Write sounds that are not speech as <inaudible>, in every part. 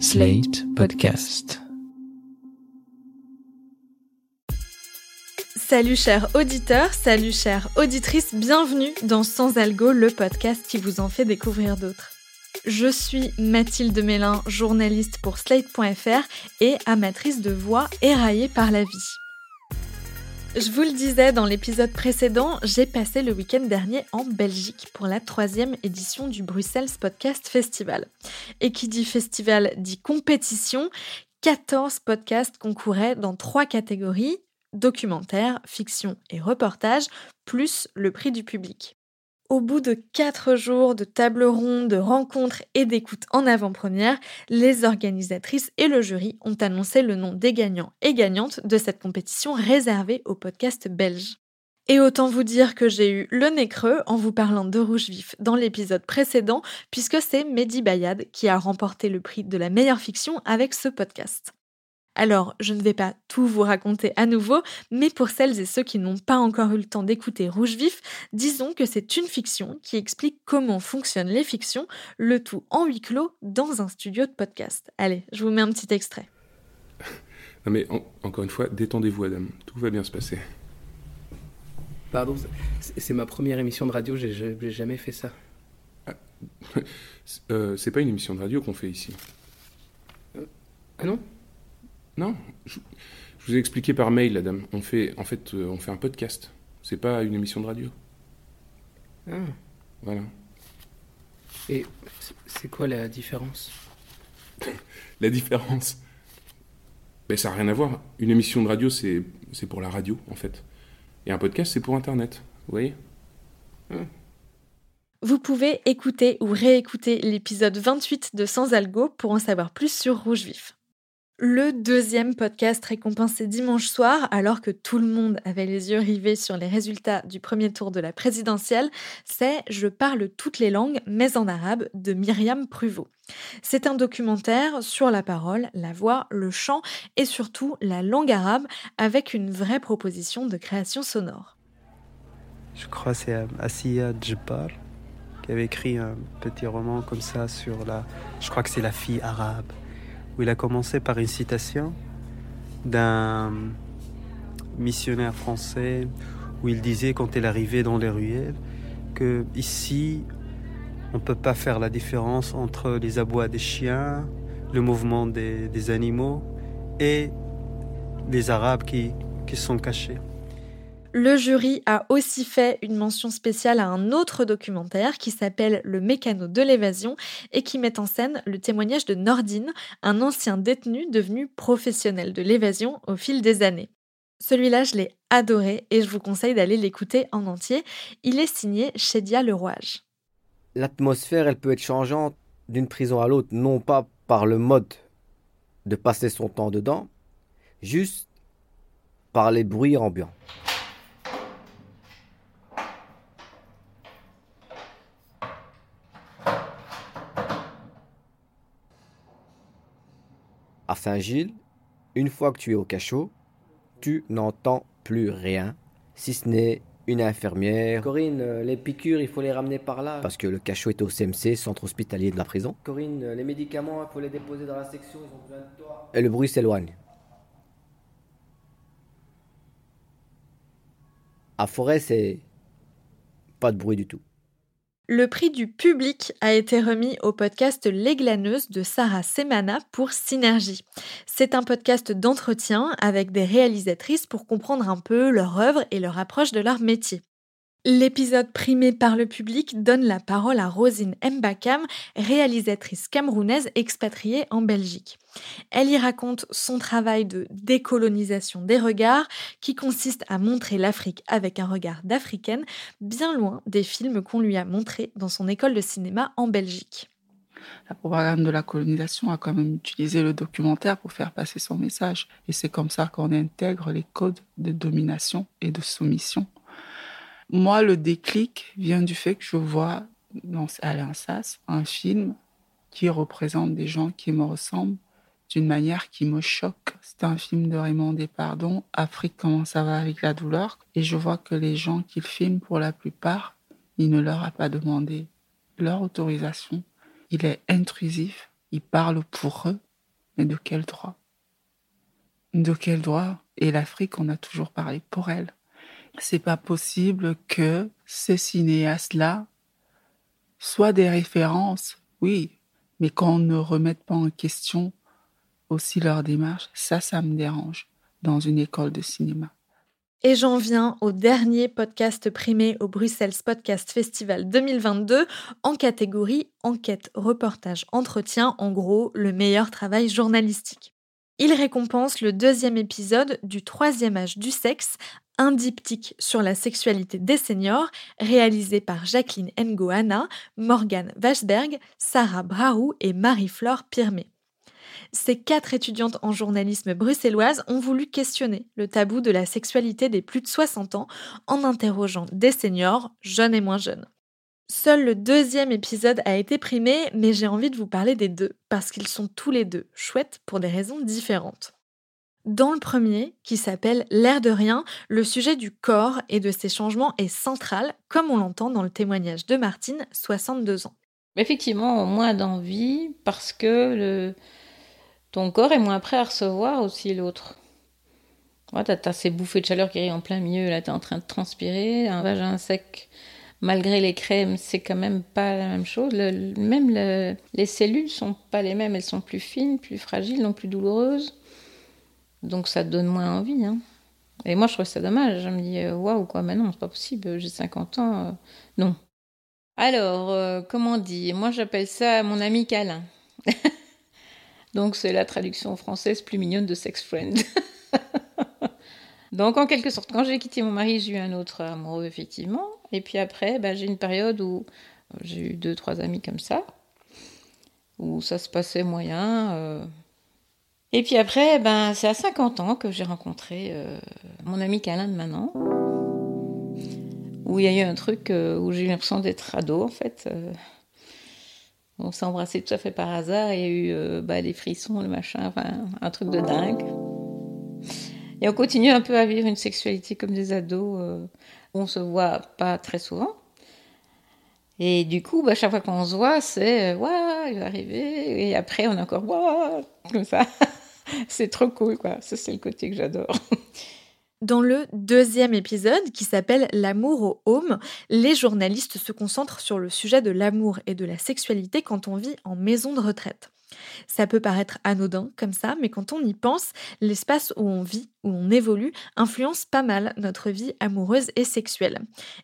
Slate Podcast. Salut chers auditeurs, salut chères auditrices, bienvenue dans Sans Algo, le podcast qui vous en fait découvrir d'autres. Je suis Mathilde Mélin, journaliste pour Slate.fr et amatrice de voix éraillée par la vie. Je vous le disais dans l'épisode précédent, j'ai passé le week-end dernier en Belgique pour la troisième édition du Bruxelles Podcast Festival. Et qui dit festival dit compétition. 14 podcasts concouraient dans trois catégories documentaire, fiction et reportage, plus le prix du public. Au bout de quatre jours de table ronde, de rencontres et d'écoutes en avant-première, les organisatrices et le jury ont annoncé le nom des gagnants et gagnantes de cette compétition réservée au podcast belge. Et autant vous dire que j'ai eu le nez creux en vous parlant de Rouge Vif dans l'épisode précédent, puisque c'est Mehdi Bayad qui a remporté le prix de la meilleure fiction avec ce podcast. Alors, je ne vais pas tout vous raconter à nouveau, mais pour celles et ceux qui n'ont pas encore eu le temps d'écouter Rouge Vif, disons que c'est une fiction qui explique comment fonctionnent les fictions, le tout en huis clos dans un studio de podcast. Allez, je vous mets un petit extrait. Non mais encore une fois, détendez-vous Adam, tout va bien se passer. Pardon, c'est ma première émission de radio, j'ai jamais fait ça. Ah, <laughs> euh, c'est pas une émission de radio qu'on fait ici. Euh, ah non? Non, je, vous ai expliqué par mail, la dame. On fait, en fait, euh, on fait un podcast. C'est pas une émission de radio. Ah. Voilà. Et c'est quoi la différence? <laughs> La différence? Ben, Ça n'a rien à voir. Une émission de radio, c'est pour la radio, en fait. Et un podcast, c'est pour Internet. Vous voyez? Ah. Vous pouvez écouter ou réécouter l'épisode 28 de Sans Algo pour en savoir plus sur Rouge Vif. Le deuxième podcast récompensé dimanche soir, alors que tout le monde avait les yeux rivés sur les résultats du premier tour de la présidentielle, c'est Je parle toutes les langues, mais en arabe, de Myriam Pruvot. C'est un documentaire sur la parole, la voix, le chant et surtout la langue arabe, avec une vraie proposition de création sonore. Je crois que c'est Asiya Djibbar qui avait écrit un petit roman comme ça sur la... Je crois que c'est la fille arabe où il a commencé par une citation d'un missionnaire français où il disait quand il arrivait dans les ruelles que ici on ne peut pas faire la différence entre les abois des chiens, le mouvement des, animaux et les Arabes qui sont cachés. Le jury a aussi fait une mention spéciale à un autre documentaire qui s'appelle Le mécano de l'évasion et qui met en scène le témoignage de Nordine, un ancien détenu devenu professionnel de l'évasion au fil des années. Celui-là, je l'ai adoré et je vous conseille d'aller l'écouter en entier. Il est signé Chedia Lerouage. L'atmosphère, elle peut être changeante d'une prison à l'autre, non pas par le mode de passer son temps dedans, juste par les bruits ambiants. À Saint-Gilles, une fois que tu es au cachot, tu n'entends plus rien, si ce n'est une infirmière. Corinne, euh, les piqûres, il faut les ramener par là. Parce que le cachot est au CMC, centre hospitalier de la prison. Corinne, euh, les médicaments, il faut les déposer dans la section, ils ont besoin de toi. Et le bruit s'éloigne. À Forêt, c'est pas de bruit du tout. Le prix du public a été remis au podcast Les Glaneuses de Sarah Semana pour Synergie. C'est un podcast d'entretien avec des réalisatrices pour comprendre un peu leur œuvre et leur approche de leur métier. L'épisode primé par le public donne la parole à Rosine Mbakam, réalisatrice camerounaise expatriée en Belgique. Elle y raconte son travail de décolonisation des regards qui consiste à montrer l'Afrique avec un regard d'africaine, bien loin des films qu'on lui a montrés dans son école de cinéma en Belgique. La propagande de la colonisation a quand même utilisé le documentaire pour faire passer son message. Et c'est comme ça qu'on intègre les codes de domination et de soumission moi, le déclic vient du fait que je vois dans Alain Sass un film qui représente des gens qui me ressemblent d'une manière qui me choque. C'est un film de Raymond Despardon, Afrique, comment ça va avec la douleur? Et je vois que les gens qu'il filme, pour la plupart, il ne leur a pas demandé leur autorisation. Il est intrusif, ils parlent pour eux, mais de quel droit? De quel droit? Et l'Afrique, on a toujours parlé pour elle. C'est pas possible que ces cinéastes-là soient des références, oui, mais qu'on ne remette pas en question aussi leur démarche, ça, ça me dérange dans une école de cinéma. Et j'en viens au dernier podcast primé au Bruxelles Podcast Festival 2022 en catégorie enquête, reportage, entretien, en gros le meilleur travail journalistique. Il récompense le deuxième épisode du troisième âge du sexe, un diptyque sur la sexualité des seniors, réalisé par Jacqueline Ngoana, Morgane Vachberg, Sarah Brarou et Marie-Flore Pirmé. Ces quatre étudiantes en journalisme bruxelloises ont voulu questionner le tabou de la sexualité des plus de 60 ans en interrogeant des seniors, jeunes et moins jeunes. Seul le deuxième épisode a été primé, mais j'ai envie de vous parler des deux, parce qu'ils sont tous les deux chouettes pour des raisons différentes. Dans le premier, qui s'appelle L'air de rien, le sujet du corps et de ses changements est central, comme on l'entend dans le témoignage de Martine, 62 ans. Effectivement, moins d'envie parce que le... ton corps est moins prêt à recevoir aussi l'autre. Ouais, t'as, ces bouffées de chaleur qui arrivent en plein milieu, là t'es en train de transpirer, un vagin sec, malgré les crèmes, c'est quand même pas la même chose. même les cellules sont pas les mêmes, elles sont plus fines, plus fragiles, donc plus douloureuses. Donc ça donne moins envie. Hein. Et moi, je trouve ça dommage. Je me dis, euh, waouh, quoi, mais non, c'est pas possible, j'ai 50 ans. Euh, non. Alors, euh, comment dire Moi, j'appelle ça mon ami câlin. <laughs> Donc, c'est la traduction française plus mignonne de sex friend. <laughs> Donc, en quelque sorte, quand j'ai quitté mon mari, j'ai eu un autre amoureux, effectivement. Et puis après, bah, j'ai une période où j'ai eu deux, trois amis comme ça, où ça se passait moyen. Et puis après, ben, c'est à 50 ans que j'ai rencontré euh, mon ami Calin de Manon, où il y a eu un truc euh, où j'ai eu l'impression d'être ado, en fait. Euh. on s'est embrassé tout à fait par hasard, il y a eu bah, des frissons, le machin, un truc de dingue. Et on continue un peu à vivre une sexualité comme des ados, où on se voit pas très souvent. Et du coup, bah, chaque fois qu'on se voit, c'est waouh, il va arriver. Et après, on est encore waouh, comme ça. <laughs> <laughs> c'est trop cool, quoi. Ça, c'est le côté que j'adore. <laughs> Dans le deuxième épisode, qui s'appelle L'amour au home, les journalistes se concentrent sur le sujet de l'amour et de la sexualité quand on vit en maison de retraite. Ça peut paraître anodin comme ça, mais quand on y pense, l'espace où on vit, où on évolue, influence pas mal notre vie amoureuse et sexuelle.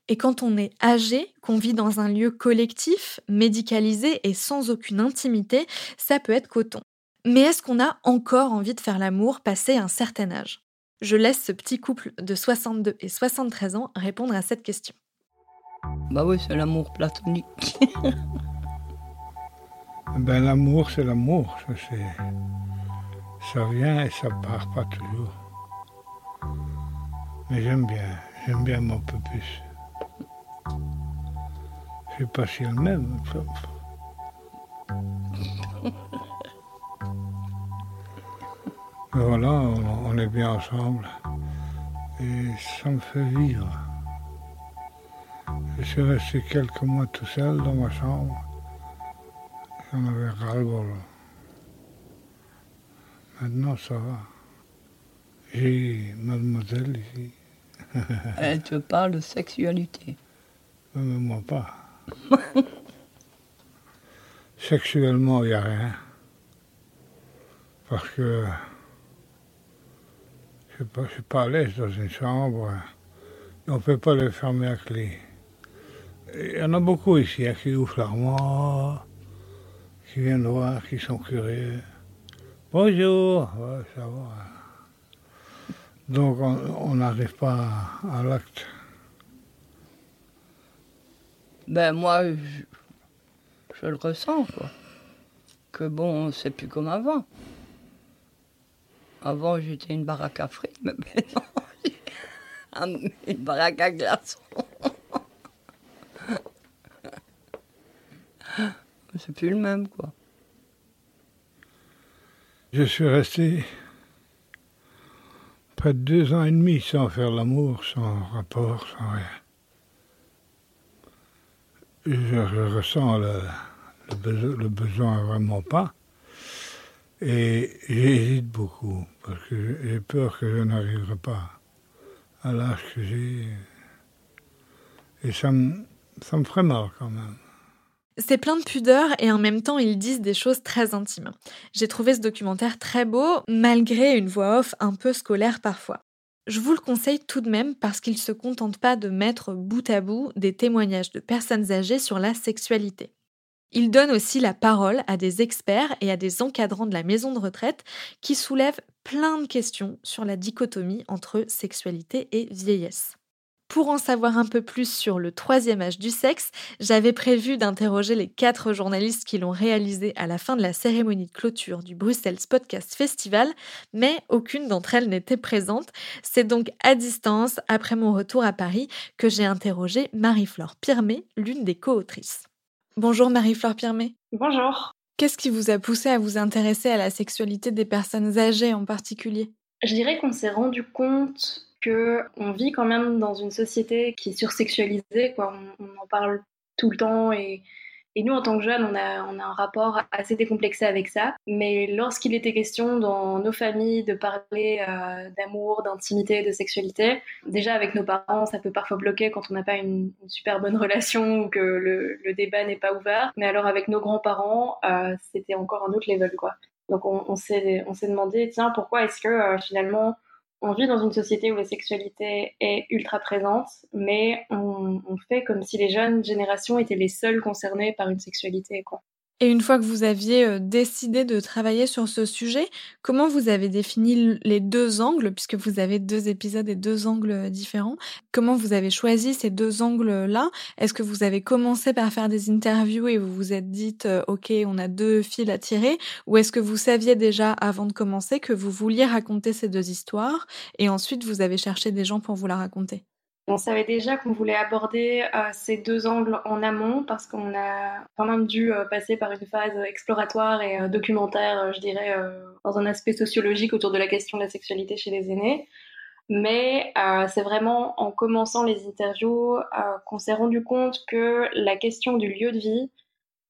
Et quand on est âgé, qu'on vit dans un lieu collectif, médicalisé et sans aucune intimité, ça peut être coton. Mais est-ce qu'on a encore envie de faire l'amour passé un certain âge? Je laisse ce petit couple de 62 et 73 ans répondre à cette question. Bah oui, c'est l'amour platonique. <laughs> ben l'amour, c'est l'amour. Ça, ça vient et ça part pas toujours. Mais j'aime bien, j'aime bien mon peu plus. Je sais pas si le même. voilà, on, est bien ensemble. Et ça me fait vivre. Je suis resté quelques mois tout seul dans ma chambre. J'en avais ras-le-bol. Maintenant, ça va. J'ai mademoiselle ici. <laughs> Elle te parle de sexualité. Mais moi pas. <laughs> Sexuellement, il n'y a rien. Parce que je ne suis pas à l'aise dans une chambre. on ne peut pas le fermer à clé. Il y en a beaucoup ici hein, qui ouvrent l'armoire, qui viennent voir, qui sont curieux. Bonjour, ça va. Donc on n'arrive pas à, l'acte. Ben moi, je, je, le ressens, quoi. Que bon, c'est plus comme avant. Avant, j'étais une baraque à frites, mais maintenant, <laughs> une baraque à glaçons. <laughs> C'est plus le même, quoi. Je suis resté près de deux ans et demi sans faire l'amour, sans rapport, sans rien. Je, ressens le, besoin, vraiment pas. Et j'hésite beaucoup, j'ai peur que je n'arriverai pas à l'âge que j'ai. Et ça me, ça me ferait mal quand même. C'est plein de pudeur et en même temps ils disent des choses très intimes. J'ai trouvé ce documentaire très beau, malgré une voix off un peu scolaire parfois. Je vous le conseille tout de même parce qu'il ne se contente pas de mettre bout à bout des témoignages de personnes âgées sur la sexualité. Il donne aussi la parole à des experts et à des encadrants de la maison de retraite qui soulèvent plein de questions sur la dichotomie entre sexualité et vieillesse. Pour en savoir un peu plus sur le troisième âge du sexe, j'avais prévu d'interroger les quatre journalistes qui l'ont réalisé à la fin de la cérémonie de clôture du Bruxelles Podcast Festival, mais aucune d'entre elles n'était présente. C'est donc à distance, après mon retour à Paris, que j'ai interrogé Marie-Flore Pirmé, l'une des co-autrices. Bonjour Marie-Flore Pirmé. Bonjour. Qu'est-ce qui vous a poussé à vous intéresser à la sexualité des personnes âgées en particulier? Je dirais qu'on s'est rendu compte que on vit quand même dans une société qui est sursexualisée, quoi. On, on en parle tout le temps et, et nous, en tant que jeunes, on a, un rapport assez décomplexé avec ça. Mais lorsqu'il était question dans nos familles de parler euh, d'amour, d'intimité, de sexualité, déjà avec nos parents, ça peut parfois bloquer quand on n'a pas une, super bonne relation ou que le, le débat n'est pas ouvert. Mais alors avec nos grands-parents, euh, c'était encore un autre level, quoi. Donc on, on s'est demandé, tiens, pourquoi est-ce que euh, finalement on vit dans une société où la sexualité est ultra présente, mais on, fait comme si les jeunes générations étaient les seules concernées par une sexualité. Quoi. Et une fois que vous aviez euh, décidé de travailler sur ce sujet, comment vous avez défini les deux angles, puisque vous avez deux épisodes et deux angles différents Comment vous avez choisi ces deux angles-là? Est-ce que vous avez commencé par faire des interviews et vous vous êtes dit, euh, OK, on a deux fils à tirer? Ou est-ce que vous saviez déjà, avant de commencer, que vous vouliez raconter ces deux histoires et ensuite vous avez cherché des gens pour vous la raconter? On savait déjà qu'on voulait aborder euh, ces deux angles en amont parce qu'on a quand même dû euh, passer par une phase exploratoire et euh, documentaire, je dirais, dans un aspect sociologique autour de la question de la sexualité chez les aînés. Mais c'est vraiment en commençant les interviews qu'on s'est rendu compte que la question du lieu de vie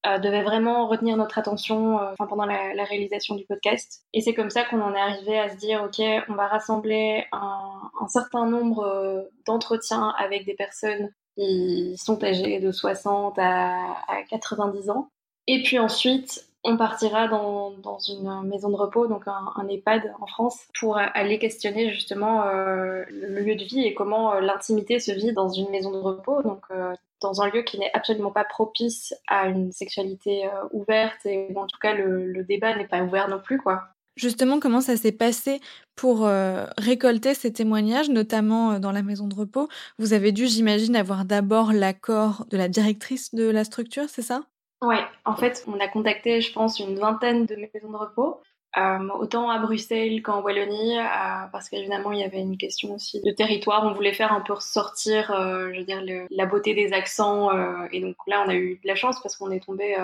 euh, devait vraiment retenir notre attention euh, pendant la, réalisation du podcast. Et c'est comme ça qu'on en est arrivé à se dire, OK, on va rassembler un, un certain nombre euh, d'entretiens avec des personnes qui sont âgées de 60 à, à 90 ans. Et puis ensuite, on partira dans, une maison de repos, donc un, EHPAD en France, pour aller questionner justement euh, le lieu de vie et comment euh, l'intimité se vit dans une maison de repos, donc euh, dans un lieu qui n'est absolument pas propice à une sexualité ouverte et en tout cas le, le débat n'est pas ouvert non plus, quoi. Justement, comment ça s'est passé pour récolter ces témoignages, notamment dans la maison de repos? Vous avez dû, j'imagine, avoir d'abord l'accord de la directrice de la structure, c'est ça? Ouais, en fait, on a contacté, je pense, une vingtaine de maisons de repos, euh, autant à Bruxelles qu'en Wallonie, euh, parce qu'évidemment, il y avait une question aussi de territoire. On voulait faire un peu ressortir, euh, je veux dire, la beauté des accents. Et donc là, on a eu de la chance parce qu'on est tombé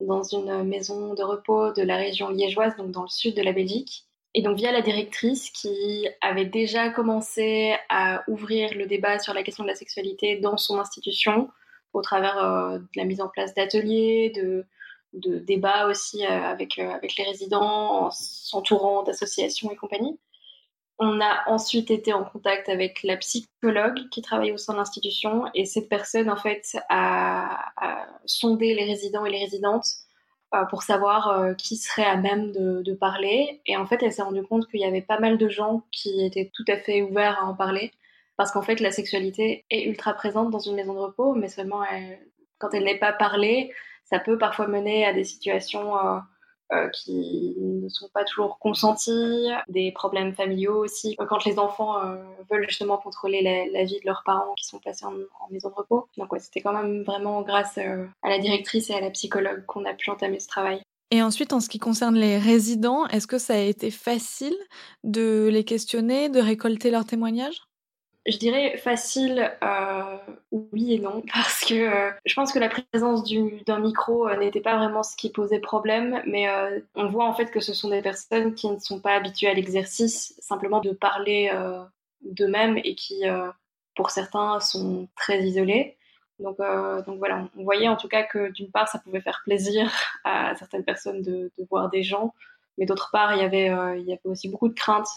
dans une maison de repos de la région liégeoise, donc dans le sud de la Belgique. Et donc via la directrice qui avait déjà commencé à ouvrir le débat sur la question de la sexualité dans son institution, au travers euh, de la mise en place d'ateliers, de, débats aussi euh, avec, euh, avec les résidents, en s'entourant d'associations et compagnie. On a ensuite été en contact avec la psychologue qui travaille au sein de l'institution. Et cette personne en fait a, sondé les résidents et les résidentes pour savoir qui serait à même de, de parler. Et en fait elle s'est rendue compte qu'il y avait pas mal de gens qui étaient tout à fait ouverts à en parler parce qu'en fait la sexualité est ultra présente dans une maison de repos, mais seulement quand elle n'est pas parlée, ça peut parfois mener à des situations euh, euh, qui ne sont pas toujours consenties, des problèmes familiaux aussi, quand les enfants euh, veulent justement contrôler la, vie de leurs parents qui sont placés en, en maison de repos. Donc ouais, c'était quand même vraiment grâce euh, à la directrice et à la psychologue qu'on a pu entamer ce travail. Et ensuite, en ce qui concerne les résidents, est-ce que ça a été facile de les questionner, de récolter leurs témoignages? Je dirais facile, euh, oui et non, <laughs> parce que euh, je pense que la présence d'un micro euh, n'était pas vraiment ce qui posait problème, mais on voit en fait que ce sont des personnes qui ne sont pas habituées à l'exercice, simplement de parler d'eux-mêmes et qui, pour certains, sont très isolés. Donc, donc voilà, on voyait en tout cas que d'une part, ça pouvait faire plaisir <laughs> à certaines personnes de voir des gens, Mais d'autre part, il y avait, il y avait aussi beaucoup de craintes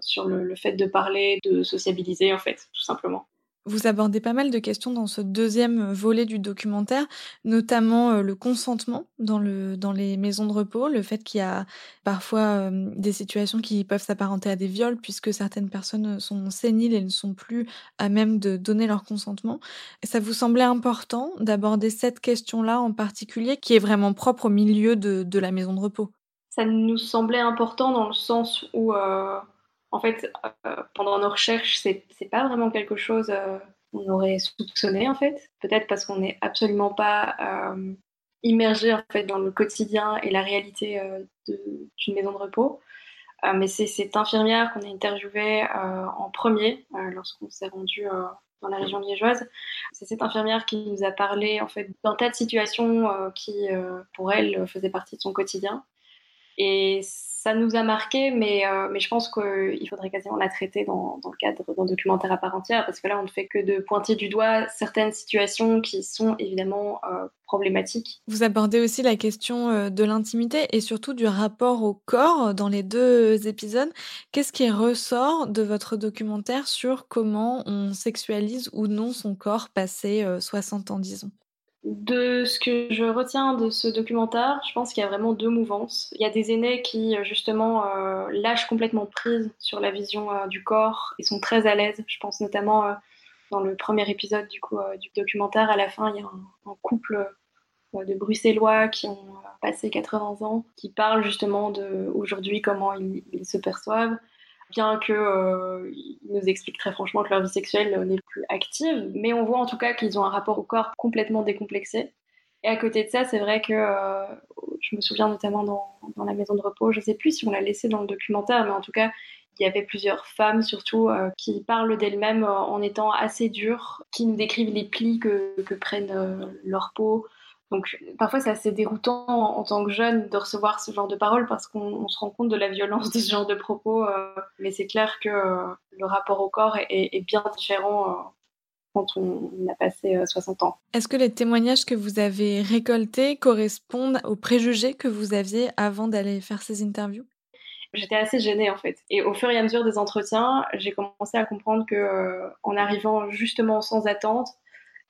sur le, fait de parler, de sociabiliser, en fait, tout simplement. Vous abordez pas mal de questions dans ce deuxième volet du documentaire, notamment euh, le consentement dans, le, dans les maisons de repos, le fait qu'il y a parfois euh, des situations qui peuvent s'apparenter à des viols puisque certaines personnes sont séniles et ne sont plus à même de donner leur consentement. Ça vous semblait important d'aborder cette question-là en particulier qui est vraiment propre au milieu de la maison de repos? Ça nous semblait important dans le sens où... Euh en fait, euh, pendant nos recherches, c'est, c'est pas vraiment quelque chose euh, qu'on aurait soupçonné, en fait. Peut-être parce qu'on n'est absolument pas immergé, en fait, dans le quotidien et la réalité d'une maison de repos. mais c'est cette infirmière qu'on a interviewée en premier, lorsqu'on s'est rendu dans la région liégeoise. C'est cette infirmière qui nous a parlé, en fait, d'un tas de situations qui, pour elle, faisaient partie de son quotidien. Et ça nous a marqué, mais, euh, mais je pense qu'il faudrait quasiment la traiter dans, dans le cadre d'un documentaire à part entière, parce que là, on ne fait que de pointer du doigt certaines situations qui sont évidemment euh, problématiques. Vous abordez aussi la question euh, de l'intimité et surtout du rapport au corps dans les deux épisodes. Qu'est-ce qui ressort de votre documentaire sur comment on sexualise ou non son corps passé 60 ans, disons? De ce que je retiens de ce documentaire, je pense qu'il y a vraiment deux mouvances. Il y a des aînés qui, euh, justement, euh, lâchent complètement prise sur la vision euh, du corps et sont très à l'aise. Je pense notamment dans le premier épisode du, documentaire, à la fin, il y a un, couple de Bruxellois qui ont passé 80 ans, qui parlent justement de aujourd'hui comment ils se perçoivent bien qu'ils euh, nous expliquent très franchement que leur vie sexuelle n'est plus active, mais on voit en tout cas qu'ils ont un rapport au corps complètement décomplexé. Et à côté de ça, c'est vrai que euh, je me souviens notamment dans, la maison de repos, je ne sais plus si on l'a laissé dans le documentaire, mais en tout cas, il y avait plusieurs femmes surtout euh, qui parlent d'elles-mêmes en étant assez dures, qui nous décrivent les plis que, que prennent leur peau, donc parfois c'est assez déroutant en, tant que jeune de recevoir ce genre de paroles parce qu'on se rend compte de la violence de ce genre de propos. Euh, mais c'est clair que euh, le rapport au corps est, bien différent euh, quand on, a passé 60 ans. Est-ce que les témoignages que vous avez récoltés correspondent aux préjugés que vous aviez avant d'aller faire ces interviews? J'étais assez gênée en fait. Et au fur et à mesure des entretiens, j'ai commencé à comprendre que en arrivant justement sans attente,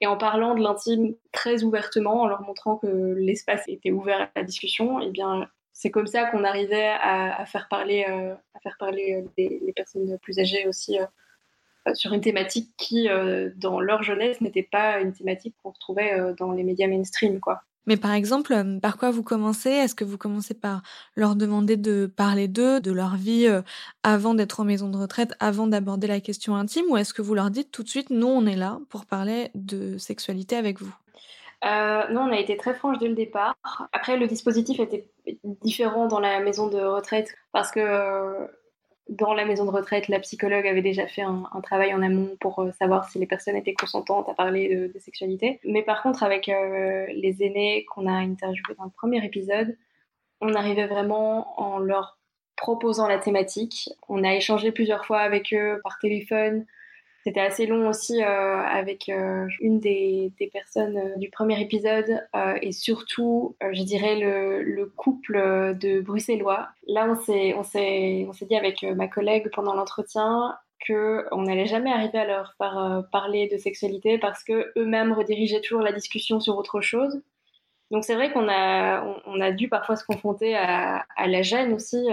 et en parlant de l'intime très ouvertement, en leur montrant que l'espace était ouvert à la discussion, et eh bien c'est comme ça qu'on arrivait à, faire parler, euh, à faire parler euh, les, personnes plus âgées aussi euh, sur une thématique qui, dans leur jeunesse, n'était pas une thématique qu'on retrouvait dans les médias mainstream, quoi. Mais par exemple, euh, par quoi vous commencez? Est-ce que vous commencez par leur demander de parler d'eux, de leur vie euh, avant d'être en maison de retraite, avant d'aborder la question intime, ou est-ce que vous leur dites tout de suite, nous on est là pour parler de sexualité avec vous? Euh, non, on a été très franche dès le départ. Après, le dispositif était différent dans la maison de retraite parce que dans la maison de retraite, la psychologue avait déjà fait un, travail en amont pour euh, savoir si les personnes étaient consentantes à parler de, sexualité. Mais par contre, avec euh, les aînés qu'on a interviewés dans le premier épisode, on arrivait vraiment en leur proposant la thématique. On a échangé plusieurs fois avec eux par téléphone, c'était assez long aussi euh, avec euh, une des, des personnes euh, du premier épisode et surtout, je dirais, le, le, couple de Bruxellois. Là, on s'est, on s'est, on s'est dit avec ma collègue pendant l'entretien qu'on n'allait jamais arriver à leur faire parler de sexualité parce que eux-mêmes redirigeaient toujours la discussion sur autre chose. Donc c'est vrai qu'on a, on, a dû parfois se confronter à, à la gêne aussi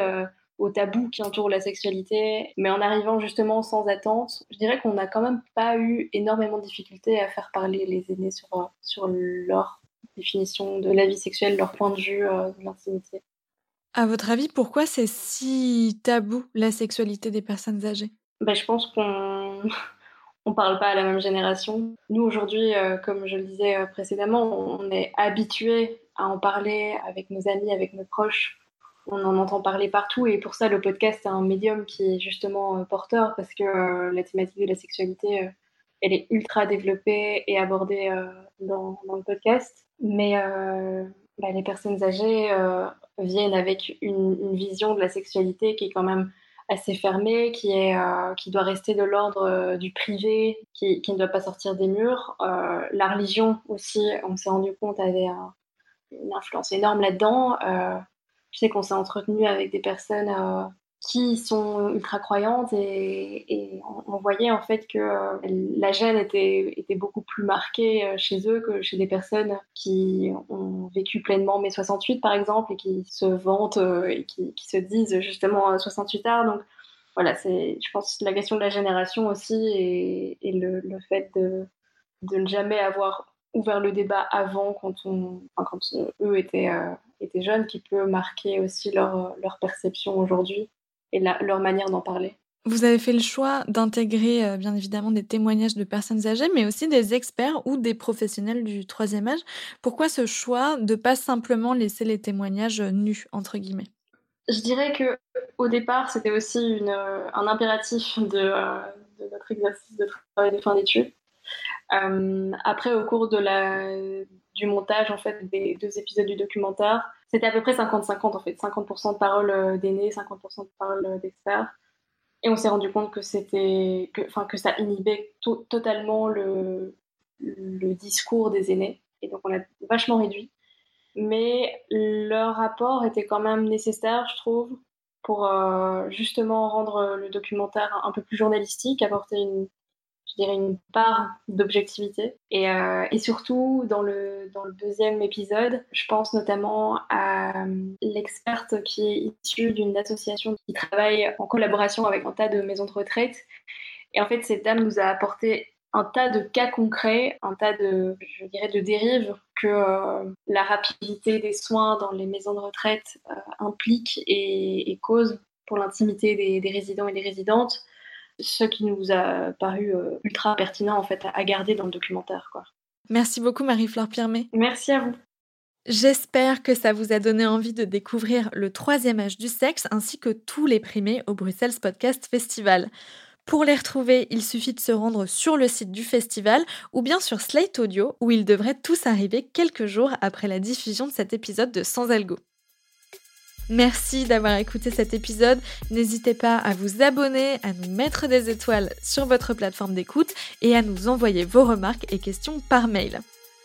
au tabou qui entoure la sexualité, mais en arrivant justement sans attente, je dirais qu'on n'a quand même pas eu énormément de difficultés à faire parler les aînés sur, sur leur définition de la vie sexuelle, leur point de vue euh, de l'intimité. À votre avis, pourquoi c'est si tabou la sexualité des personnes âgées? Ben, Je pense qu'on <laughs> on parle pas à la même génération. Nous aujourd'hui, euh, comme je le disais euh, précédemment, on est habitué à en parler avec nos amis, avec nos proches on en entend parler partout et pour ça le podcast est un médium qui est justement euh, porteur parce que euh, la thématique de la sexualité euh, elle est ultra développée et abordée dans, le podcast. Mais bah, les personnes âgées viennent avec une, vision de la sexualité qui est quand même assez fermée qui est qui doit rester de l'ordre du privé qui, ne doit pas sortir des murs. La religion aussi on s'est rendu compte avait une influence énorme là-dedans Je sais qu'on s'est entretenu avec des personnes euh, qui sont ultra croyantes et, on, voyait en fait que euh, la gêne était, était beaucoup plus marquée euh, chez eux que chez des personnes qui ont vécu pleinement mai 68 par exemple et qui se vantent et qui, se disent justement 68 art. Donc voilà, c'est je pense la question de la génération aussi et, le, fait de, ne jamais avoir ouvert le débat avant quand, on, quand eux étaient, étaient jeunes qui peut marquer aussi leur, leur perception aujourd'hui et leur manière d'en parler. Vous avez fait le choix d'intégrer euh, bien évidemment des témoignages de personnes âgées, mais aussi des experts ou des professionnels du troisième âge. Pourquoi ce choix de pas simplement laisser les témoignages nus entre guillemets? Je dirais que au départ, c'était aussi une, euh, un impératif de, euh, de, notre exercice de travail de fin d'études. après, au cours de la, du montage en fait des deux épisodes du documentaire, c'était à peu près 50-50 en fait, 50% de paroles d'aînés, 50% de paroles d'experts. Et on s'est rendu compte que c'était, enfin, que ça inhibait totalement le, le discours des aînés. Et donc on a vachement réduit. Mais leur rapport était quand même nécessaire, je trouve, pour euh, justement rendre le documentaire un peu plus journalistique, apporter une, je dirais, une part d'objectivité. Et, euh, surtout, dans le, deuxième épisode, je pense notamment à euh, l'experte qui est issue d'une association qui travaille en collaboration avec un tas de maisons de retraite. Et en fait, cette dame nous a apporté un tas de cas concrets, un tas de, je dirais, de dérives que euh, la rapidité des soins dans les maisons de retraite implique et, cause pour l'intimité des résidents et des résidentes ce qui nous a paru euh, ultra pertinent en fait à garder dans le documentaire. Quoi. Merci beaucoup Marie-Flore Pirmé. Merci à vous. J'espère que ça vous a donné envie de découvrir le troisième âge du sexe ainsi que tous les primés au Bruxelles Podcast Festival. Pour les retrouver, il suffit de se rendre sur le site du festival ou bien sur Slate Audio où ils devraient tous arriver quelques jours après la diffusion de cet épisode de Sans Algo. Merci d'avoir écouté cet épisode. N'hésitez pas à vous abonner, à nous mettre des étoiles sur votre plateforme d'écoute et à nous envoyer vos remarques et questions par mail.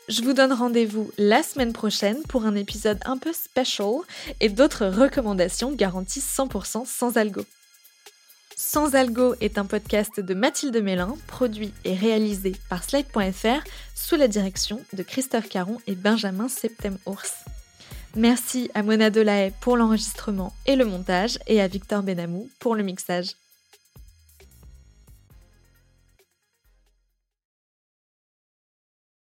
Je vous donne rendez-vous la semaine prochaine pour un épisode un peu special et d'autres recommandations garanties 100% sans algo. Sans algo est un podcast de Mathilde Mélin, produit et réalisé par Slide.fr sous la direction de Christophe Caron et Benjamin Septem-Ours. Merci à Mona Delahaye pour l'enregistrement et le montage et à Victor Benamou pour le mixage.